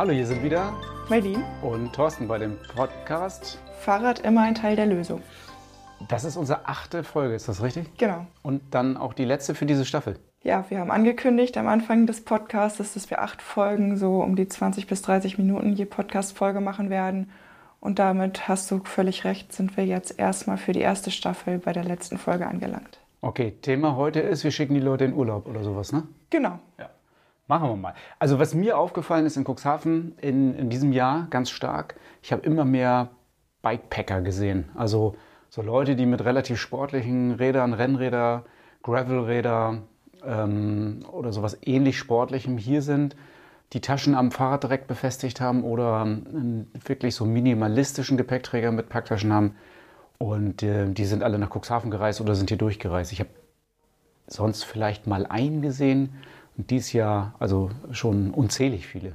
Hallo, hier sind wieder Marlene und Thorsten bei dem Podcast. Fahrrad immer ein Teil der Lösung. Das ist unsere achte Folge, ist das richtig? Genau. Und dann auch die letzte für diese Staffel. Ja, wir haben angekündigt am Anfang des Podcasts, dass wir acht Folgen so um die 20 bis 30 Minuten je Podcast-Folge machen werden. Und damit hast du völlig recht, sind wir jetzt erstmal für die erste Staffel bei der letzten Folge angelangt. Okay, Thema heute ist, wir schicken die Leute in Urlaub oder sowas, ne? Genau. Ja. Machen wir mal. Also was mir aufgefallen ist in Cuxhaven in, in diesem Jahr ganz stark, ich habe immer mehr Bikepacker gesehen. Also so Leute, die mit relativ sportlichen Rädern, Rennräder, Gravelräder ähm, oder sowas ähnlich Sportlichem hier sind, die Taschen am Fahrrad direkt befestigt haben oder einen wirklich so minimalistischen Gepäckträger mit Packtaschen haben. Und äh, die sind alle nach Cuxhaven gereist oder sind hier durchgereist. Ich habe sonst vielleicht mal einen gesehen dies Jahr also schon unzählig viele.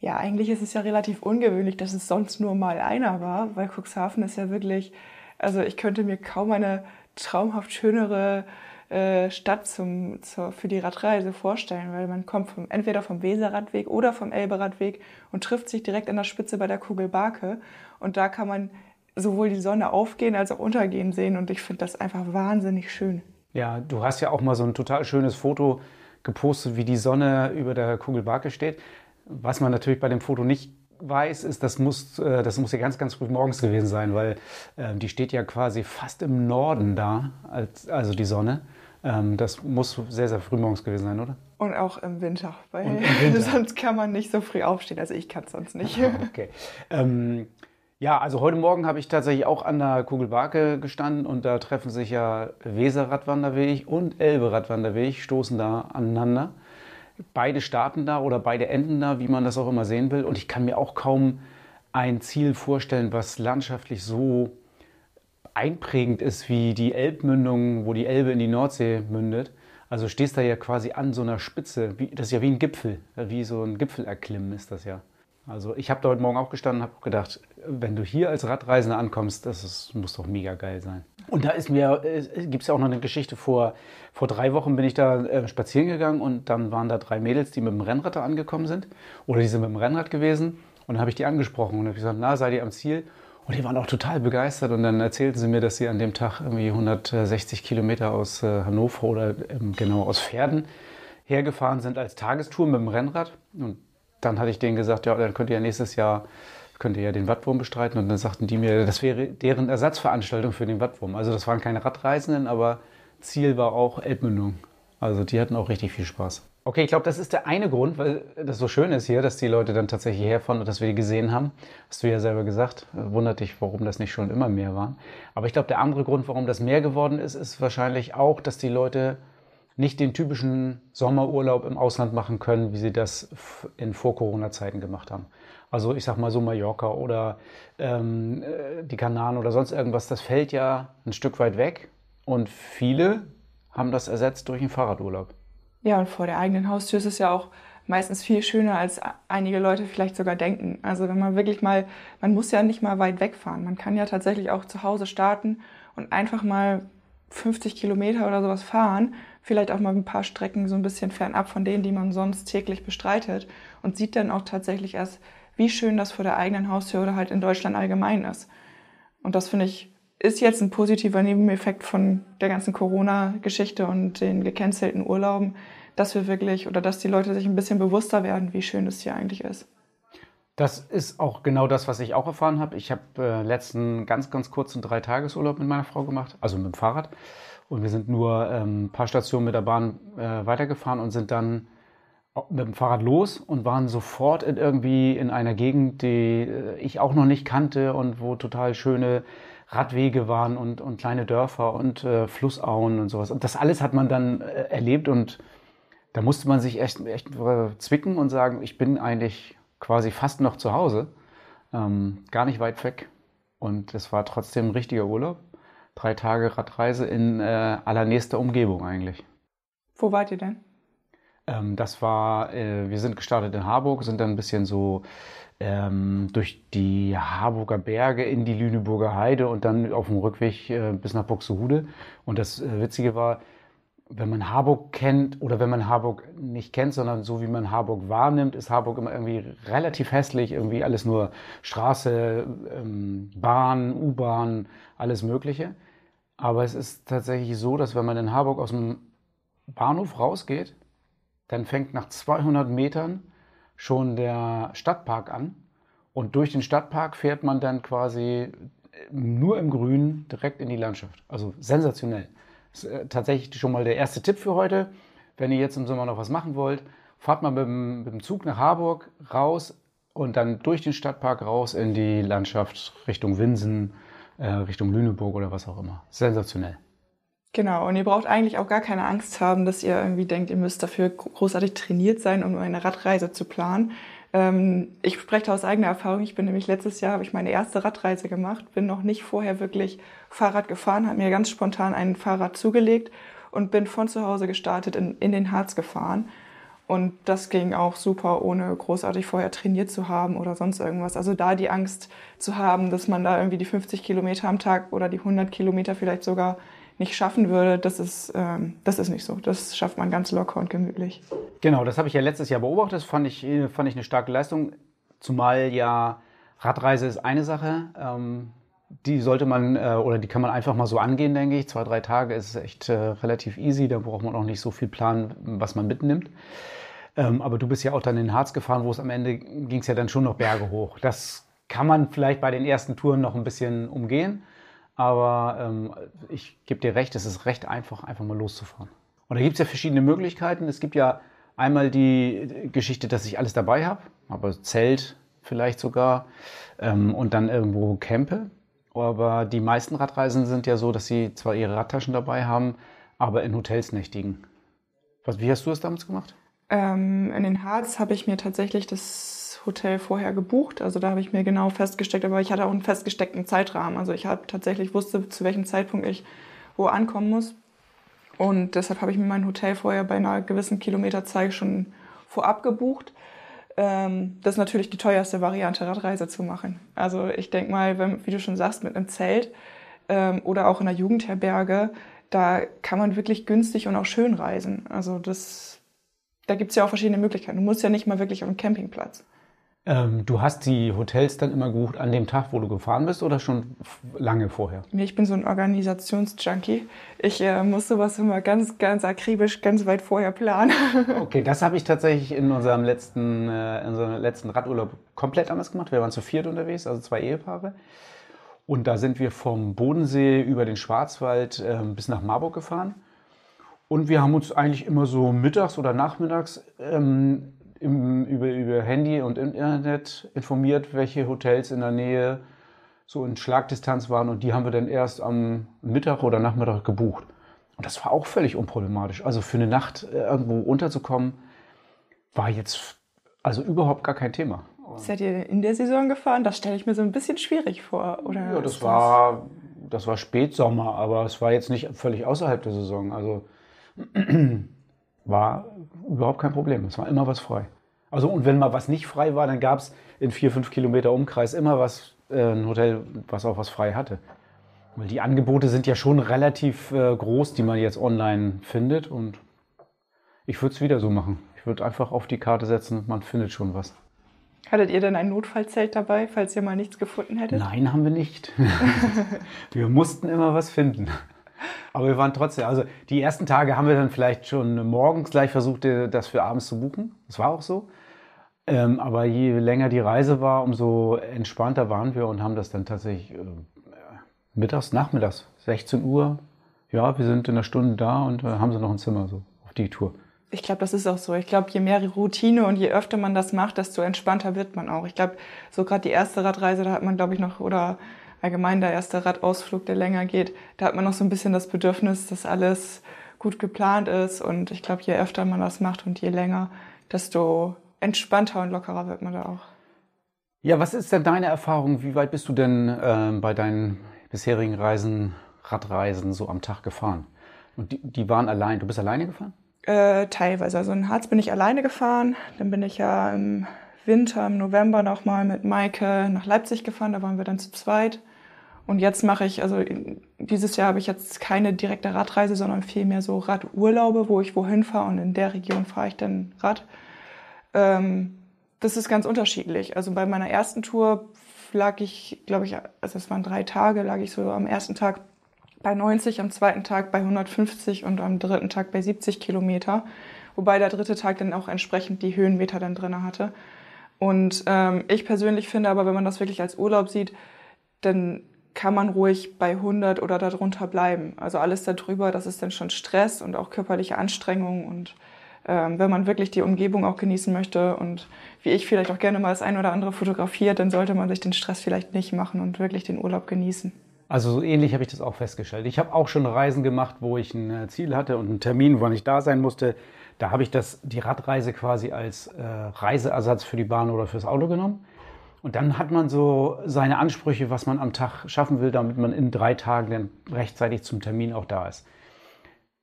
Ja, eigentlich ist es ja relativ ungewöhnlich, dass es sonst nur mal einer war, weil Cuxhaven ist ja wirklich, also ich könnte mir kaum eine traumhaft schönere äh, Stadt zum, zur, für die Radreise vorstellen, weil man kommt vom, entweder vom Weserradweg oder vom Elberadweg und trifft sich direkt an der Spitze bei der Kugelbarke und da kann man sowohl die Sonne aufgehen als auch untergehen sehen und ich finde das einfach wahnsinnig schön. Ja, du hast ja auch mal so ein total schönes Foto gepostet, wie die Sonne über der Kugelbarke steht. Was man natürlich bei dem Foto nicht weiß, ist, das muss, äh, das muss ja ganz, ganz früh morgens gewesen sein, weil äh, die steht ja quasi fast im Norden da, als, also die Sonne. Ähm, das muss sehr, sehr früh morgens gewesen sein, oder? Und auch im Winter, weil im Winter. sonst kann man nicht so früh aufstehen. Also ich kann es sonst nicht. Ah, okay. Ähm, ja, also heute Morgen habe ich tatsächlich auch an der Kugelbarke gestanden und da treffen sich ja Weser-Radwanderweg und Elbe-Radwanderweg, stoßen da aneinander. Beide starten da oder beide enden da, wie man das auch immer sehen will. Und ich kann mir auch kaum ein Ziel vorstellen, was landschaftlich so einprägend ist wie die Elbmündung, wo die Elbe in die Nordsee mündet. Also stehst da ja quasi an so einer Spitze. Das ist ja wie ein Gipfel, wie so ein Gipfelerklimmen ist das ja. Also ich habe da heute Morgen auch gestanden und habe gedacht, wenn du hier als Radreisender ankommst, das ist, muss doch mega geil sein. Und da ist mir, äh, gibt es ja auch noch eine Geschichte, vor, vor drei Wochen bin ich da äh, spazieren gegangen und dann waren da drei Mädels, die mit dem Rennrad da angekommen sind. Oder die sind mit dem Rennrad gewesen. Und dann habe ich die angesprochen und habe gesagt, na, seid ihr am Ziel? Und die waren auch total begeistert und dann erzählten sie mir, dass sie an dem Tag irgendwie 160 Kilometer aus äh, Hannover oder ähm, genau aus Pferden hergefahren sind als Tagestour mit dem Rennrad. Und dann hatte ich denen gesagt, ja, dann könnt ihr ja nächstes Jahr könnt ihr ja den Wattwurm bestreiten. Und dann sagten die mir, das wäre deren Ersatzveranstaltung für den Wattwurm. Also das waren keine Radreisenden, aber Ziel war auch Elbmündung. Also die hatten auch richtig viel Spaß. Okay, ich glaube, das ist der eine Grund, weil das so schön ist hier, dass die Leute dann tatsächlich herfahren und dass wir die gesehen haben. Hast du ja selber gesagt. Wundert dich, warum das nicht schon immer mehr waren. Aber ich glaube, der andere Grund, warum das mehr geworden ist, ist wahrscheinlich auch, dass die Leute nicht den typischen Sommerurlaub im Ausland machen können, wie sie das in Vor-Corona-Zeiten gemacht haben. Also ich sag mal so Mallorca oder ähm, die Kanaren oder sonst irgendwas, das fällt ja ein Stück weit weg und viele haben das ersetzt durch einen Fahrradurlaub. Ja, und vor der eigenen Haustür ist es ja auch meistens viel schöner, als einige Leute vielleicht sogar denken. Also wenn man wirklich mal, man muss ja nicht mal weit wegfahren. Man kann ja tatsächlich auch zu Hause starten und einfach mal 50 Kilometer oder sowas fahren, vielleicht auch mal ein paar Strecken so ein bisschen fernab von denen, die man sonst täglich bestreitet und sieht dann auch tatsächlich erst, wie schön das vor der eigenen Haustür oder halt in Deutschland allgemein ist. Und das finde ich ist jetzt ein positiver Nebeneffekt von der ganzen Corona-Geschichte und den gecancelten Urlauben, dass wir wirklich oder dass die Leute sich ein bisschen bewusster werden, wie schön es hier eigentlich ist. Das ist auch genau das, was ich auch erfahren habe. Ich habe äh, letzten ganz, ganz kurzen drei Tagesurlaub mit meiner Frau gemacht, also mit dem Fahrrad. Und wir sind nur ähm, ein paar Stationen mit der Bahn äh, weitergefahren und sind dann mit dem Fahrrad los und waren sofort in irgendwie in einer Gegend, die äh, ich auch noch nicht kannte und wo total schöne Radwege waren und, und kleine Dörfer und äh, Flussauen und sowas. Und das alles hat man dann äh, erlebt und da musste man sich echt, echt äh, zwicken und sagen, ich bin eigentlich quasi fast noch zu Hause, ähm, gar nicht weit weg. Und es war trotzdem ein richtiger Urlaub. Drei Tage Radreise in äh, allernächster Umgebung eigentlich. Wo wart ihr denn? Ähm, das war, äh, wir sind gestartet in Harburg, sind dann ein bisschen so ähm, durch die Harburger Berge in die Lüneburger Heide und dann auf dem Rückweg äh, bis nach Buxtehude. Und das äh, Witzige war, wenn man Harburg kennt oder wenn man Harburg nicht kennt, sondern so wie man Harburg wahrnimmt, ist Harburg immer irgendwie relativ hässlich, irgendwie alles nur Straße, ähm, Bahn, U-Bahn, alles Mögliche. Aber es ist tatsächlich so, dass wenn man in Harburg aus dem Bahnhof rausgeht, dann fängt nach 200 Metern schon der Stadtpark an. Und durch den Stadtpark fährt man dann quasi nur im Grün direkt in die Landschaft. Also sensationell. Das ist äh, tatsächlich schon mal der erste Tipp für heute. Wenn ihr jetzt im Sommer noch was machen wollt, fahrt mal mit dem, mit dem Zug nach Harburg raus und dann durch den Stadtpark raus in die Landschaft Richtung Winsen, äh, Richtung Lüneburg oder was auch immer. Sensationell. Genau, und ihr braucht eigentlich auch gar keine Angst haben, dass ihr irgendwie denkt, ihr müsst dafür großartig trainiert sein, um eine Radreise zu planen. Ähm, ich spreche aus eigener Erfahrung. Ich bin nämlich letztes Jahr, habe ich meine erste Radreise gemacht, bin noch nicht vorher wirklich Fahrrad gefahren, habe mir ganz spontan ein Fahrrad zugelegt und bin von zu Hause gestartet in, in den Harz gefahren. Und das ging auch super, ohne großartig vorher trainiert zu haben oder sonst irgendwas. Also da die Angst zu haben, dass man da irgendwie die 50 Kilometer am Tag oder die 100 Kilometer vielleicht sogar nicht schaffen würde, das ist, ähm, das ist nicht so. Das schafft man ganz locker und gemütlich. Genau, das habe ich ja letztes Jahr beobachtet. Das fand ich, fand ich eine starke Leistung. Zumal ja Radreise ist eine Sache. Ähm, die sollte man äh, oder die kann man einfach mal so angehen, denke ich. Zwei, drei Tage ist echt äh, relativ easy. Da braucht man auch nicht so viel planen, was man mitnimmt. Ähm, aber du bist ja auch dann in den Harz gefahren, wo es am Ende ging es ja dann schon noch Berge hoch. Das kann man vielleicht bei den ersten Touren noch ein bisschen umgehen. Aber ähm, ich gebe dir recht, es ist recht einfach, einfach mal loszufahren. Und da gibt es ja verschiedene Möglichkeiten. Es gibt ja einmal die Geschichte, dass ich alles dabei habe, aber Zelt vielleicht sogar ähm, und dann irgendwo campe. Aber die meisten Radreisen sind ja so, dass sie zwar ihre Radtaschen dabei haben, aber in Hotels nächtigen. Was, wie hast du das damals gemacht? Ähm, in den Harz habe ich mir tatsächlich das Hotel vorher gebucht. Also da habe ich mir genau festgesteckt, aber ich hatte auch einen festgesteckten Zeitrahmen. Also ich habe tatsächlich wusste, zu welchem Zeitpunkt ich wo ankommen muss. Und deshalb habe ich mir mein Hotel vorher bei einer gewissen Kilometerzahl schon vorab gebucht. Ähm, das ist natürlich die teuerste Variante, Radreise zu machen. Also ich denke mal, wenn, wie du schon sagst, mit einem Zelt ähm, oder auch in einer Jugendherberge, da kann man wirklich günstig und auch schön reisen. Also das, da gibt es ja auch verschiedene Möglichkeiten. Du musst ja nicht mal wirklich auf dem Campingplatz. Ähm, du hast die Hotels dann immer gebucht an dem Tag, wo du gefahren bist oder schon lange vorher? Nee, ich bin so ein Organisationsjunkie. Ich äh, muss sowas immer ganz, ganz akribisch, ganz weit vorher planen. okay, das habe ich tatsächlich in unserem letzten, äh, in unserem letzten Radurlaub komplett anders gemacht. Wir waren zu viert unterwegs, also zwei Ehepaare. Und da sind wir vom Bodensee über den Schwarzwald äh, bis nach Marburg gefahren. Und wir haben uns eigentlich immer so mittags oder nachmittags ähm, im, über, über Handy und Internet informiert, welche Hotels in der Nähe so in Schlagdistanz waren und die haben wir dann erst am Mittag oder Nachmittag gebucht. Und das war auch völlig unproblematisch. Also für eine Nacht äh, irgendwo unterzukommen, war jetzt also überhaupt gar kein Thema. Seid ihr in der Saison gefahren? Das stelle ich mir so ein bisschen schwierig vor. Oder ja, das war, das war Spätsommer, aber es war jetzt nicht völlig außerhalb der Saison. Also war überhaupt kein Problem. Es war immer was frei. Also und wenn mal was nicht frei war, dann gab es in vier, fünf Kilometer Umkreis immer was, äh, ein Hotel, was auch was frei hatte. Weil die Angebote sind ja schon relativ äh, groß, die man jetzt online findet. Und ich würde es wieder so machen. Ich würde einfach auf die Karte setzen, man findet schon was. Hattet ihr denn ein Notfallzelt dabei, falls ihr mal nichts gefunden hättet? Nein, haben wir nicht. wir mussten immer was finden. Aber wir waren trotzdem, also die ersten Tage haben wir dann vielleicht schon morgens gleich versucht, das für abends zu buchen. Das war auch so. Ähm, aber je länger die Reise war, umso entspannter waren wir und haben das dann tatsächlich äh, mittags, nachmittags, 16 Uhr. Ja, wir sind in einer Stunde da und äh, haben sie noch ein Zimmer so auf die Tour. Ich glaube, das ist auch so. Ich glaube, je mehr Routine und je öfter man das macht, desto entspannter wird man auch. Ich glaube, so gerade die erste Radreise, da hat man, glaube ich, noch, oder allgemein der erste Radausflug, der länger geht, da hat man noch so ein bisschen das Bedürfnis, dass alles gut geplant ist. Und ich glaube, je öfter man das macht und je länger, desto entspannter und lockerer wird man da auch. Ja, was ist denn deine Erfahrung? Wie weit bist du denn äh, bei deinen bisherigen Reisen, Radreisen so am Tag gefahren? Und die, die waren allein. Du bist alleine gefahren? Äh, teilweise. Also in Harz bin ich alleine gefahren. Dann bin ich ja im Winter, im November nochmal mit Maike nach Leipzig gefahren. Da waren wir dann zu zweit. Und jetzt mache ich, also dieses Jahr habe ich jetzt keine direkte Radreise, sondern vielmehr so Radurlaube, wo ich wohin fahre und in der Region fahre ich dann Rad. Ähm, das ist ganz unterschiedlich. Also bei meiner ersten Tour lag ich, glaube ich, also es waren drei Tage, lag ich so am ersten Tag bei 90, am zweiten Tag bei 150 und am dritten Tag bei 70 Kilometer. Wobei der dritte Tag dann auch entsprechend die Höhenmeter dann drin hatte. Und ähm, ich persönlich finde aber, wenn man das wirklich als Urlaub sieht, dann kann man ruhig bei 100 oder darunter bleiben. Also alles darüber, das ist dann schon Stress und auch körperliche Anstrengung. Und ähm, wenn man wirklich die Umgebung auch genießen möchte und wie ich vielleicht auch gerne mal das ein oder andere fotografiert, dann sollte man sich den Stress vielleicht nicht machen und wirklich den Urlaub genießen. Also so ähnlich habe ich das auch festgestellt. Ich habe auch schon Reisen gemacht, wo ich ein äh, Ziel hatte und einen Termin, wann ich da sein musste. Da habe ich das, die Radreise quasi als äh, Reiseersatz für die Bahn oder fürs Auto genommen. Und dann hat man so seine Ansprüche, was man am Tag schaffen will, damit man in drei Tagen dann rechtzeitig zum Termin auch da ist.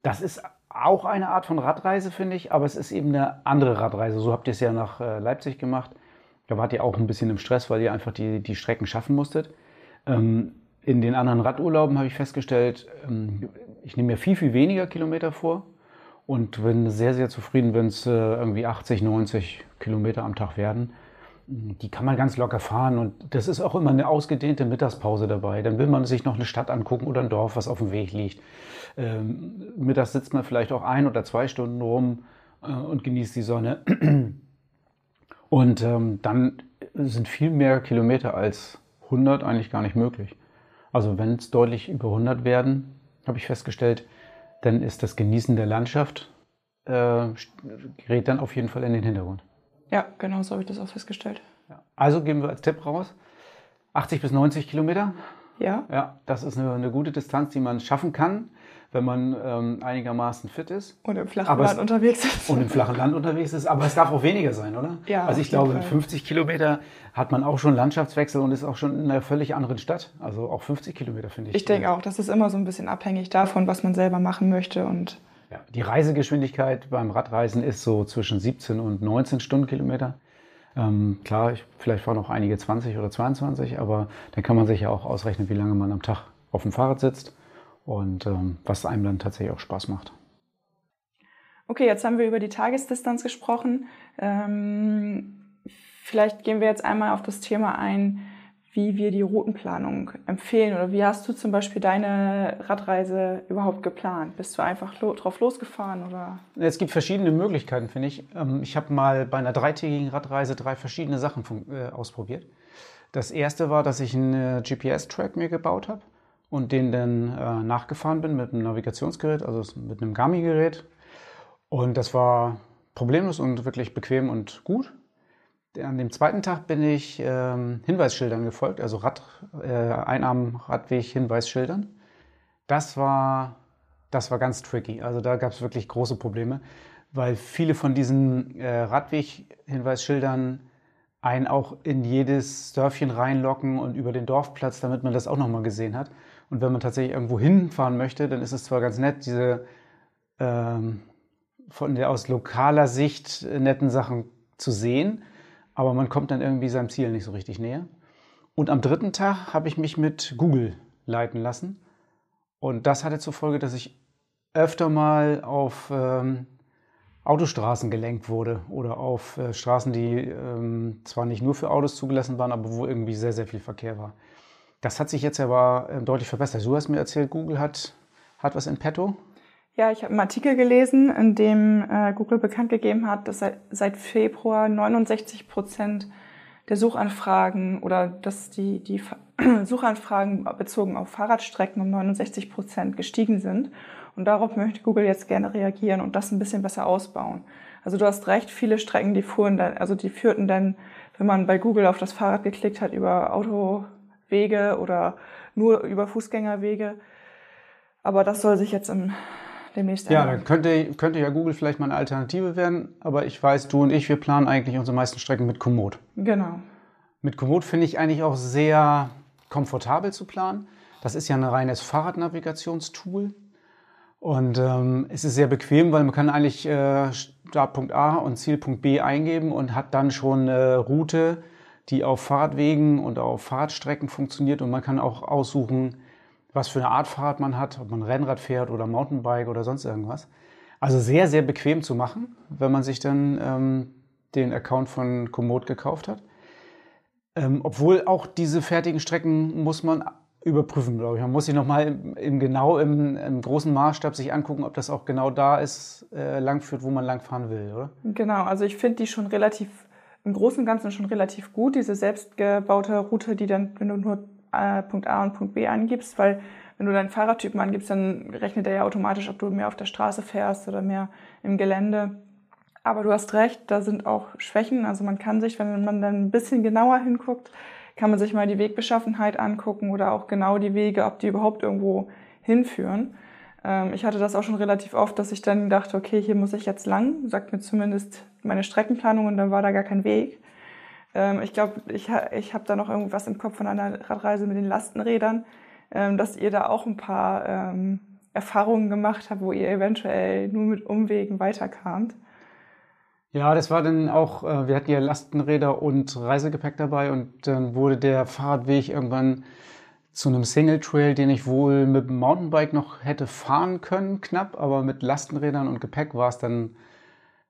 Das ist auch eine Art von Radreise, finde ich, aber es ist eben eine andere Radreise. So habt ihr es ja nach äh, Leipzig gemacht. Da wart ihr auch ein bisschen im Stress, weil ihr einfach die, die Strecken schaffen musstet. Ähm, in den anderen Radurlauben habe ich festgestellt, ähm, ich nehme mir viel, viel weniger Kilometer vor und bin sehr, sehr zufrieden, wenn es äh, irgendwie 80, 90 Kilometer am Tag werden. Die kann man ganz locker fahren und das ist auch immer eine ausgedehnte Mittagspause dabei. Dann will man sich noch eine Stadt angucken oder ein Dorf, was auf dem Weg liegt. Ähm, mittags sitzt man vielleicht auch ein oder zwei Stunden rum äh, und genießt die Sonne. Und ähm, dann sind viel mehr Kilometer als 100 eigentlich gar nicht möglich. Also wenn es deutlich über 100 werden, habe ich festgestellt, dann ist das Genießen der Landschaft, äh, gerät dann auf jeden Fall in den Hintergrund. Ja, genau so habe ich das auch festgestellt. Also geben wir als Tipp raus, 80 bis 90 Kilometer. Ja. Ja, das ist eine, eine gute Distanz, die man schaffen kann wenn man ähm, einigermaßen fit ist. Und im flachen aber Land es, unterwegs ist. Und im flachen Land unterwegs ist. Aber es darf auch weniger sein, oder? Ja. Also ich glaube, mit 50 Kilometer hat man auch schon Landschaftswechsel und ist auch schon in einer völlig anderen Stadt. Also auch 50 Kilometer finde ich. Ich denke auch, das ist immer so ein bisschen abhängig davon, was man selber machen möchte und die Reisegeschwindigkeit beim Radreisen ist so zwischen 17 und 19 Stundenkilometer. Ähm, klar, ich, vielleicht fahren auch einige 20 oder 22, aber dann kann man sich ja auch ausrechnen, wie lange man am Tag auf dem Fahrrad sitzt und ähm, was einem dann tatsächlich auch Spaß macht. Okay, jetzt haben wir über die Tagesdistanz gesprochen. Ähm, vielleicht gehen wir jetzt einmal auf das Thema ein, wie wir die Routenplanung empfehlen oder wie hast du zum Beispiel deine Radreise überhaupt geplant? Bist du einfach lo drauf losgefahren oder? Es gibt verschiedene Möglichkeiten, finde ich. Ähm, ich habe mal bei einer dreitägigen Radreise drei verschiedene Sachen äh, ausprobiert. Das erste war, dass ich einen GPS-Track mir gebaut habe und den dann äh, nachgefahren bin mit einem Navigationsgerät, also mit einem Garmin-Gerät. Und das war problemlos und wirklich bequem und gut. An dem zweiten Tag bin ich ähm, Hinweisschildern gefolgt, also Rad, äh, Einarm-Radweg-Hinweisschildern. Das war, das war ganz tricky. Also da gab es wirklich große Probleme, weil viele von diesen äh, Radweg-Hinweisschildern einen auch in jedes Dörfchen reinlocken und über den Dorfplatz, damit man das auch nochmal gesehen hat. Und wenn man tatsächlich irgendwo hinfahren möchte, dann ist es zwar ganz nett, diese ähm, von der aus lokaler Sicht netten Sachen zu sehen, aber man kommt dann irgendwie seinem Ziel nicht so richtig näher. Und am dritten Tag habe ich mich mit Google leiten lassen. Und das hatte zur Folge, dass ich öfter mal auf ähm, Autostraßen gelenkt wurde oder auf äh, Straßen, die ähm, zwar nicht nur für Autos zugelassen waren, aber wo irgendwie sehr, sehr viel Verkehr war. Das hat sich jetzt aber äh, deutlich verbessert. Du hast mir erzählt, Google hat, hat was in petto. Ja, ich habe einen Artikel gelesen, in dem äh, Google bekannt gegeben hat, dass seit, seit Februar 69 Prozent der Suchanfragen oder dass die, die Suchanfragen bezogen auf Fahrradstrecken um 69 Prozent gestiegen sind. Und darauf möchte Google jetzt gerne reagieren und das ein bisschen besser ausbauen. Also du hast recht, viele Strecken, die fuhren dann, also die führten dann, wenn man bei Google auf das Fahrrad geklickt hat, über Auto, Wege oder nur über Fußgängerwege. Aber das soll sich jetzt im demnächst. Ja, dann könnte, könnte ja Google vielleicht mal eine Alternative werden. Aber ich weiß, du und ich, wir planen eigentlich unsere meisten Strecken mit Komoot. Genau. Mit Komoot finde ich eigentlich auch sehr komfortabel zu planen. Das ist ja ein reines Fahrradnavigationstool. Und ähm, es ist sehr bequem, weil man kann eigentlich äh, Startpunkt A und Zielpunkt B eingeben und hat dann schon eine Route, die auf Fahrradwegen und auf Fahrradstrecken funktioniert und man kann auch aussuchen, was für eine Art Fahrrad man hat, ob man Rennrad fährt oder Mountainbike oder sonst irgendwas. Also sehr, sehr bequem zu machen, wenn man sich dann ähm, den Account von Komoot gekauft hat. Ähm, obwohl auch diese fertigen Strecken muss man überprüfen, glaube ich. Man muss sich nochmal im, im, genau im, im, großen Maßstab sich angucken, ob das auch genau da ist, äh, langführt, wo man langfahren will, oder? Genau, also ich finde die schon relativ, im Großen und Ganzen schon relativ gut, diese selbstgebaute Route, die dann, wenn du nur Punkt A und Punkt B angibst, weil wenn du deinen Fahrradtypen angibst, dann rechnet er ja automatisch, ob du mehr auf der Straße fährst oder mehr im Gelände. Aber du hast recht, da sind auch Schwächen. Also man kann sich, wenn man dann ein bisschen genauer hinguckt, kann man sich mal die Wegbeschaffenheit angucken oder auch genau die Wege, ob die überhaupt irgendwo hinführen. Ähm, ich hatte das auch schon relativ oft, dass ich dann dachte, okay, hier muss ich jetzt lang, sagt mir zumindest meine Streckenplanung und dann war da gar kein Weg. Ähm, ich glaube, ich, ich habe da noch irgendwas im Kopf von einer Radreise mit den Lastenrädern, ähm, dass ihr da auch ein paar Erfahrungen gemacht habt, wo ihr eventuell nur mit Umwegen weiterkamt. Ja, das war dann auch, äh, wir hatten ja Lastenräder und Reisegepäck dabei und dann wurde der Fahrradweg irgendwann zu einem Single Trail, den ich wohl mit dem Mountainbike noch hätte fahren können, knapp, aber mit Lastenrädern und Gepäck war es dann,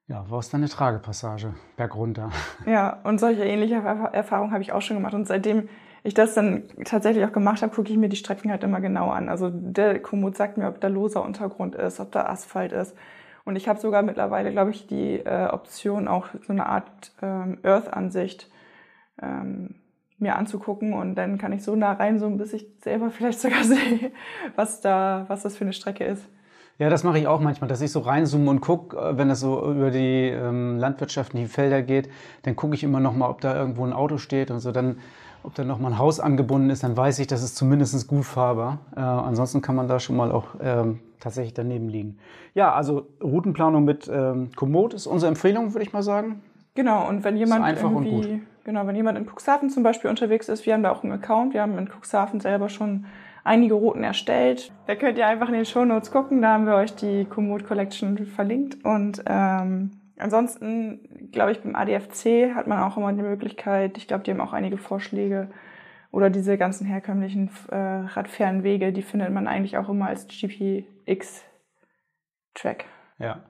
ja, war es dann eine Tragepassage bergunter. Ja, und solche ähnliche Erfahrungen habe ich auch schon gemacht und seitdem ich das dann tatsächlich auch gemacht habe, gucke ich mir die Strecken halt immer genau an. Also der Komoot sagt mir, ob da loser Untergrund ist, ob da Asphalt ist. Und ich habe sogar mittlerweile, glaube ich, die äh, Option, auch so eine Art ähm, Earth-Ansicht ähm, mir anzugucken. Und dann kann ich so nah reinzoomen, bis ich selber vielleicht sogar sehe, was da, was das für eine Strecke ist. Ja, das mache ich auch manchmal, dass ich so reinzoome und gucke, äh, wenn es so über die ähm, Landwirtschaft, die Felder geht, dann gucke ich immer noch mal, ob da irgendwo ein Auto steht und so. Dann ob da nochmal ein Haus angebunden ist, dann weiß ich, das ist zumindest gut fahrbar. Äh, ansonsten kann man da schon mal auch ähm, tatsächlich daneben liegen. Ja, also Routenplanung mit ähm, Komoot ist unsere Empfehlung, würde ich mal sagen. Genau, und wenn jemand irgendwie, genau, wenn jemand in Cuxhaven zum Beispiel unterwegs ist, wir haben da auch einen Account, wir haben in Cuxhaven selber schon einige Routen erstellt. Da könnt ihr einfach in den Show Notes gucken, da haben wir euch die Komoot Collection verlinkt und ähm, Ansonsten, glaube ich, beim ADFC hat man auch immer die Möglichkeit, ich glaube, die haben auch einige Vorschläge oder diese ganzen herkömmlichen äh, Radfernwege, die findet man eigentlich auch immer als GPX-Track. Ja.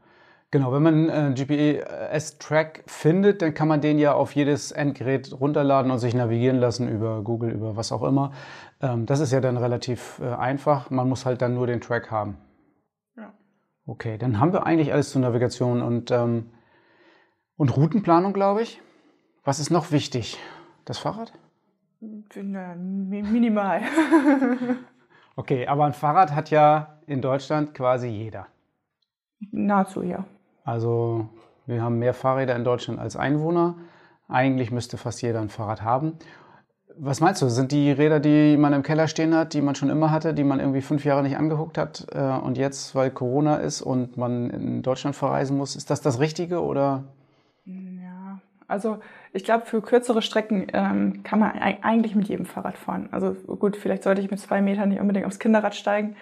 Genau, wenn man äh, GPS-Track findet, dann kann man den ja auf jedes Endgerät runterladen und sich navigieren lassen über Google, über was auch immer. Ähm, das ist ja dann relativ äh, einfach. Man muss halt dann nur den Track haben. Okay, dann haben wir eigentlich alles zur Navigation und, ähm, und Routenplanung, glaube ich. Was ist noch wichtig? Das Fahrrad? Na, minimal. okay, aber ein Fahrrad hat ja in Deutschland quasi jeder. Nahezu, ja. Also wir haben mehr Fahrräder in Deutschland als Einwohner. Eigentlich müsste fast jeder ein Fahrrad haben. Was meinst du? Sind die Räder, die man im Keller stehen hat, die man schon immer hatte, die man irgendwie fünf Jahre nicht angeguckt hat äh, und jetzt, weil Corona ist und man in Deutschland verreisen muss, ist das das Richtige oder? Ja, also ich glaube, für kürzere Strecken ähm, kann man eigentlich mit jedem Fahrrad fahren. Also gut, vielleicht sollte ich mit zwei Metern nicht unbedingt aufs Kinderrad steigen,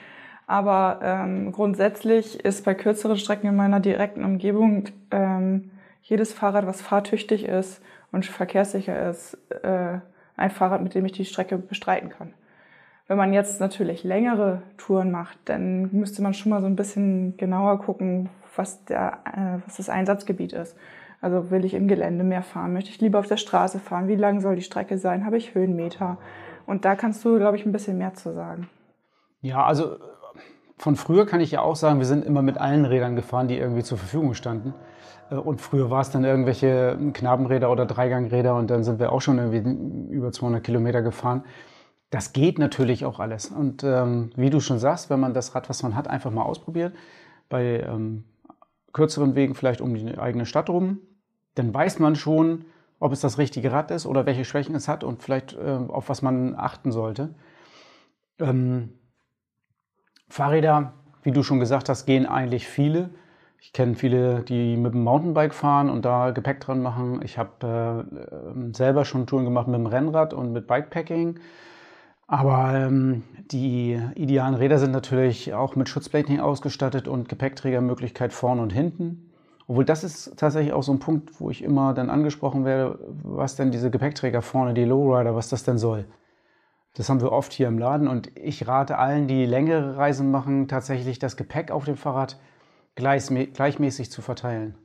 aber ähm, grundsätzlich ist bei kürzeren Strecken in meiner direkten Umgebung ähm, jedes Fahrrad, was fahrtüchtig ist und verkehrssicher ist, äh, ein Fahrrad, mit dem ich die Strecke bestreiten kann. Wenn man jetzt natürlich längere Touren macht, dann müsste man schon mal so ein bisschen genauer gucken, was, der, äh, was das Einsatzgebiet ist. Also will ich im Gelände mehr fahren? Möchte ich lieber auf der Straße fahren? Wie lang soll die Strecke sein? Habe ich Höhenmeter? Und da kannst du, glaube ich, ein bisschen mehr zu sagen. Ja, also von früher kann ich ja auch sagen, wir sind immer mit allen Rädern gefahren, die irgendwie zur Verfügung standen. Äh, und früher war es dann irgendwelche Knabenräder oder Dreigangräder und dann sind wir auch schon irgendwie über 200 Kilometer gefahren. Das geht natürlich auch alles. Und ähm, wie du schon sagst, wenn man das Rad, was man hat, einfach mal ausprobiert, bei ähm, kürzeren Wegen vielleicht um die eigene Stadt rum, dann weiß man schon, ob es das richtige Rad ist oder welche Schwächen es hat und vielleicht äh, auf was man achten sollte. Ähm, Fahrräder, wie du schon gesagt hast, gehen eigentlich viele. Ich kenne viele, die mit dem Mountainbike fahren und da Gepäck dran machen. Ich habe äh, selber schon Touren gemacht mit dem Rennrad und mit Bikepacking. Aber ähm, die idealen Räder sind natürlich auch mit Schutzblechen ausgestattet und Gepäckträgermöglichkeit vorne und hinten. Obwohl das ist tatsächlich auch so ein Punkt, wo ich immer dann angesprochen werde, was denn diese Gepäckträger vorne, die Lowrider, was das denn soll. Das haben wir oft hier im Laden und ich rate allen, die längere Reisen machen, tatsächlich das Gepäck auf dem Fahrrad gleichmäßig zu verteilen.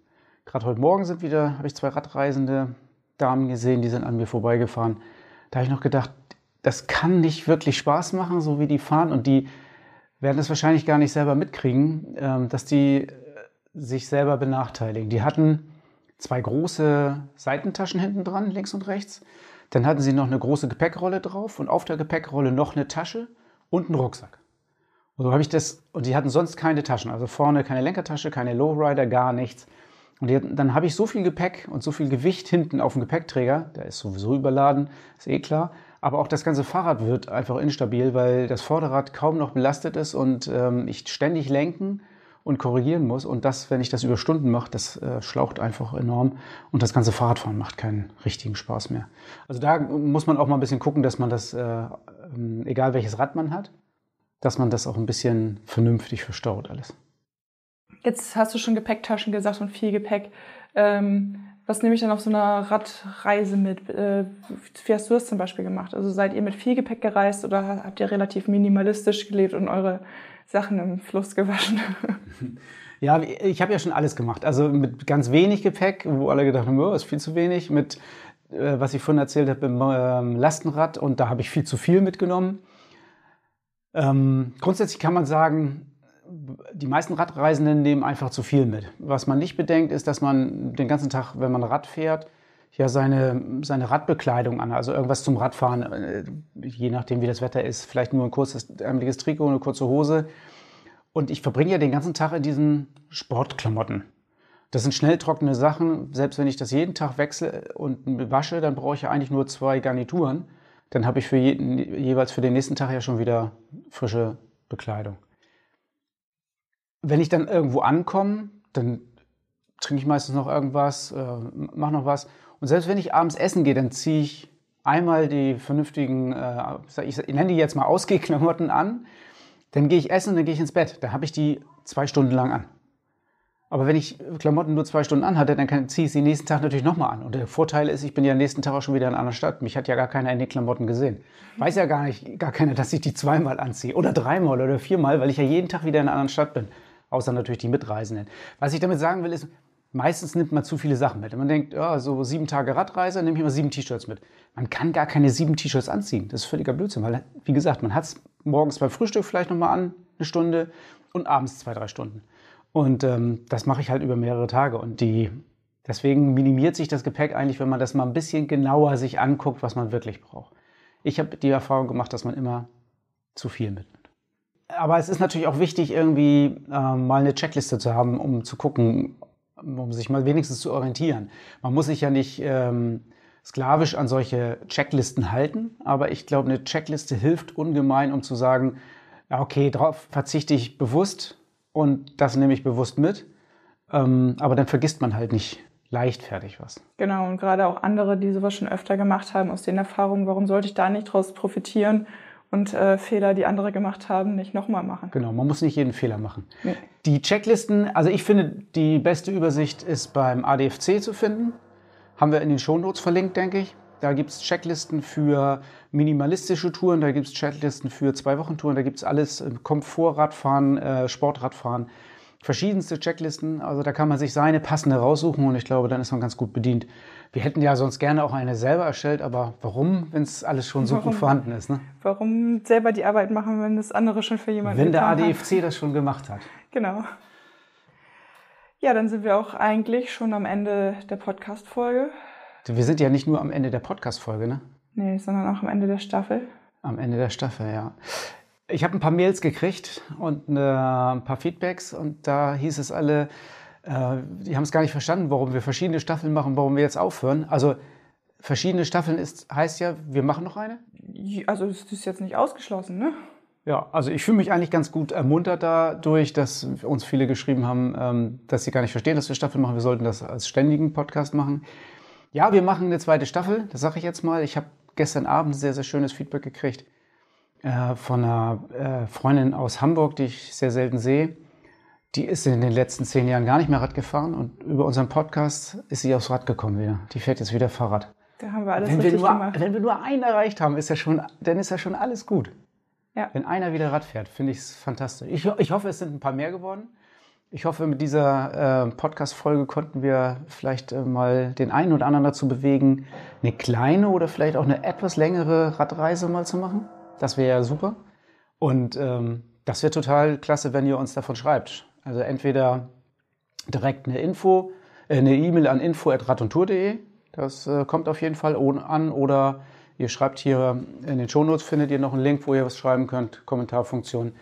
Gerade heute Morgen sind wieder, habe ich zwei Radreisende Damen gesehen, die sind an mir vorbeigefahren. Da habe ich noch gedacht, das kann nicht wirklich Spaß machen, so wie die fahren und die werden es wahrscheinlich gar nicht selber mitkriegen, ähm, dass die sich selber benachteiligen. Die hatten zwei große Seitentaschen hinten dran, links und rechts. Dann hatten sie noch eine große Gepäckrolle drauf und auf der Gepäckrolle noch eine Tasche und einen Rucksack. Und so habe ich das, und die hatten sonst keine Taschen, also vorne keine Lenkertasche, keine Lowrider, gar nichts. Und die, dann habe ich so viel Gepäck und so viel Gewicht hinten auf dem Gepäckträger, der ist sowieso überladen, ist eh klar. Aber auch das ganze Fahrrad wird einfach instabil, weil das Vorderrad kaum noch belastet ist und ähm, ich ständig lenken und korrigieren muss. Und das, wenn ich das über Stunden mache, das äh, schlaucht einfach enorm. Und das ganze Fahrradfahren macht keinen richtigen Spaß mehr. Also da muss man auch mal ein bisschen gucken, dass man das, äh, ähm, egal welches Rad man hat, dass man das auch ein bisschen vernünftig verstaut alles. Jetzt hast du schon Gepäcktaschen gesagt und viel Gepäck. Ähm, was nehme ich dann auf so einer Radreise mit? Äh, wie hast du das zum Beispiel gemacht? Also seid ihr mit viel Gepäck gereist oder habt ihr relativ minimalistisch gelebt und eure Sachen im Fluss gewaschen. Ja, ich habe ja schon alles gemacht. Also mit ganz wenig Gepäck, wo alle gedacht haben, oh, ist viel zu wenig. Mit, äh, was ich vorhin erzählt habe, im ähm, Lastenrad und da habe ich viel zu viel mitgenommen. Ähm, grundsätzlich kann man sagen, die meisten Radreisenden nehmen einfach zu viel mit. Was man nicht bedenkt, ist, dass man den ganzen Tag, wenn man Rad fährt, ja seine, seine Radbekleidung an, also irgendwas zum Radfahren, äh, je nachdem wie das Wetter ist, vielleicht nur ein kurzes ärmeliges Trikot, eine kurze Hose. Und ich verbringe ja den ganzen Tag in diesen Sportklamotten. Das sind schnell trockene Sachen. Selbst wenn ich das jeden Tag wechsle und wasche, dann brauche ich ja eigentlich nur zwei Garnituren. Dann habe ich für jeden, jeweils für den nächsten Tag ja schon wieder frische Bekleidung. Wenn ich dann irgendwo ankomme, dann trinke ich meistens noch irgendwas, äh, mache noch was und selbst wenn ich abends essen gehe, dann ziehe ich einmal die vernünftigen, äh, ich nenne die jetzt mal Ausgehklamotten an, dann gehe ich essen und dann gehe ich ins Bett. Dann habe ich die zwei Stunden lang an. Aber wenn ich Klamotten nur zwei Stunden anhatte, dann ziehe ich sie nächsten Tag natürlich nochmal an. Und der Vorteil ist, ich bin ja nächsten Tag auch schon wieder in einer anderen Stadt. Mich hat ja gar keiner in den Klamotten gesehen. Weiß ja gar nicht, gar keiner, dass ich die zweimal anziehe. Oder dreimal oder viermal, weil ich ja jeden Tag wieder in einer anderen Stadt bin. Außer natürlich die Mitreisenden. Was ich damit sagen will, ist, meistens nimmt man zu viele Sachen mit. Und man denkt, ja, so sieben Tage Radreise, nehme ich immer sieben T-Shirts mit. Man kann gar keine sieben T-Shirts anziehen. Das ist völliger Blödsinn, weil, wie gesagt, man hat es morgens beim Frühstück vielleicht nochmal an, eine Stunde, und abends zwei, drei Stunden. Und ähm, das mache ich halt über mehrere Tage. Und die, deswegen minimiert sich das Gepäck eigentlich, wenn man das mal ein bisschen genauer sich anguckt, was man wirklich braucht. Ich habe die Erfahrung gemacht, dass man immer zu viel mitnimmt. Aber es ist natürlich auch wichtig, irgendwie äh, mal eine Checkliste zu haben, um zu gucken, um sich mal wenigstens zu orientieren. Man muss sich ja nicht ähm, sklavisch an solche Checklisten halten, aber ich glaube, eine Checkliste hilft ungemein, um zu sagen, ja, okay, darauf verzichte ich bewusst und das nehme ich bewusst mit. Ähm, aber dann vergisst man halt nicht leichtfertig was. Genau, und gerade auch andere, die sowas schon öfter gemacht haben, aus den Erfahrungen, warum sollte ich da nicht daraus profitieren und äh, Fehler, die andere gemacht haben, nicht nochmal machen. Genau, man muss nicht jeden Fehler machen. Nee. Die Checklisten, also ich finde, die beste Übersicht ist beim ADFC zu finden. Haben wir in den Shownotes verlinkt, denke ich. Da gibt es Checklisten für minimalistische Touren, da gibt es Checklisten für Zwei-Wochen-Touren, da gibt es alles, äh, Komfortradfahren, äh, Sportradfahren, verschiedenste Checklisten. Also da kann man sich seine passende raussuchen und ich glaube, dann ist man ganz gut bedient. Wir hätten ja sonst gerne auch eine selber erstellt, aber warum, wenn es alles schon so warum, gut vorhanden ist? Ne? Warum selber die Arbeit machen, wenn das andere schon für jemanden Wenn der ADFC hat? das schon gemacht hat. Genau. Ja, dann sind wir auch eigentlich schon am Ende der Podcast-Folge. Wir sind ja nicht nur am Ende der Podcast-Folge, ne? Nee, sondern auch am Ende der Staffel. Am Ende der Staffel, ja. Ich habe ein paar Mails gekriegt und eine, ein paar Feedbacks und da hieß es alle, äh, die haben es gar nicht verstanden, warum wir verschiedene Staffeln machen, warum wir jetzt aufhören. Also verschiedene Staffeln ist, heißt ja, wir machen noch eine? Also das ist jetzt nicht ausgeschlossen, ne? Ja, also ich fühle mich eigentlich ganz gut ermuntert dadurch, dass uns viele geschrieben haben, ähm, dass sie gar nicht verstehen, dass wir Staffeln machen. Wir sollten das als ständigen Podcast machen. Ja, wir machen eine zweite Staffel, das sage ich jetzt mal. Ich habe gestern Abend sehr, sehr schönes Feedback gekriegt äh, von einer äh, Freundin aus Hamburg, die ich sehr selten sehe die ist in den letzten zehn Jahren gar nicht mehr Rad gefahren und über unseren Podcast ist sie aufs Rad gekommen wieder. Die fährt jetzt wieder Fahrrad. Da haben wir alles Wenn wir, richtig nur, gemacht. wenn wir nur einen erreicht haben, ist ja schon, dann ist ja schon alles gut. Ja. Wenn einer wieder Rad fährt, finde ich es fantastisch. Ich, ich hoffe, es sind ein paar mehr geworden. Ich hoffe, mit dieser äh, Podcast-Folge konnten wir vielleicht äh, mal den einen oder anderen dazu bewegen, eine kleine oder vielleicht auch eine etwas längere Radreise mal zu machen. Das wäre ja super. Und ähm, das wäre total klasse, wenn ihr uns davon schreibt. Also entweder direkt eine Info, äh, eine E-Mail an info.radundtour.de. Das äh, kommt auf jeden Fall an. Oder ihr schreibt hier in den Shownotes, findet ihr noch einen Link, wo ihr was schreiben könnt, Kommentarfunktion.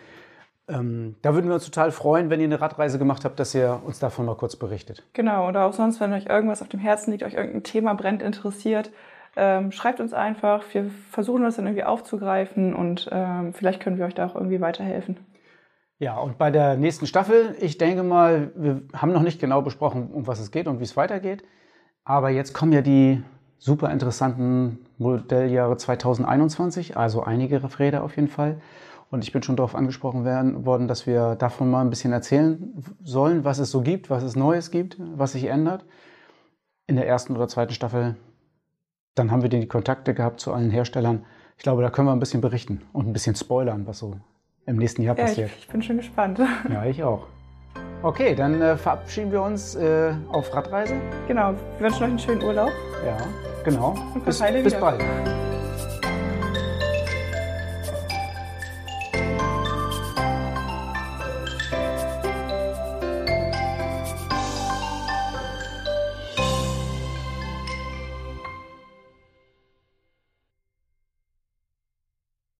Ähm, da würden wir uns total freuen, wenn ihr eine Radreise gemacht habt, dass ihr uns davon mal kurz berichtet. Genau, oder auch sonst, wenn euch irgendwas auf dem Herzen liegt, euch irgendein Thema brennt, interessiert, ähm, schreibt uns einfach. Wir versuchen das dann irgendwie aufzugreifen und ähm, vielleicht können wir euch da auch irgendwie weiterhelfen. Ja, und bei der nächsten Staffel, ich denke mal, wir haben noch nicht genau besprochen, um was es geht und wie es weitergeht. Aber jetzt kommen ja die super interessanten Modelljahre 2021, also einige Räder auf jeden Fall. Und ich bin schon darauf angesprochen werden, worden, dass wir davon mal ein bisschen erzählen sollen, was es so gibt, was es Neues gibt, was sich ändert. In der ersten oder zweiten Staffel, dann haben wir die Kontakte gehabt zu allen Herstellern. Ich glaube, da können wir ein bisschen berichten und ein bisschen spoilern, was so im nächsten Jahr Ja, ich, passiert. ich bin schon gespannt. Ja, ich auch. Okay, dann äh, verabschieden wir uns äh, auf Radreise. genau, wir wünschen euch einen schönen Urlaub. Ja, genau. Und Bis, bis bald.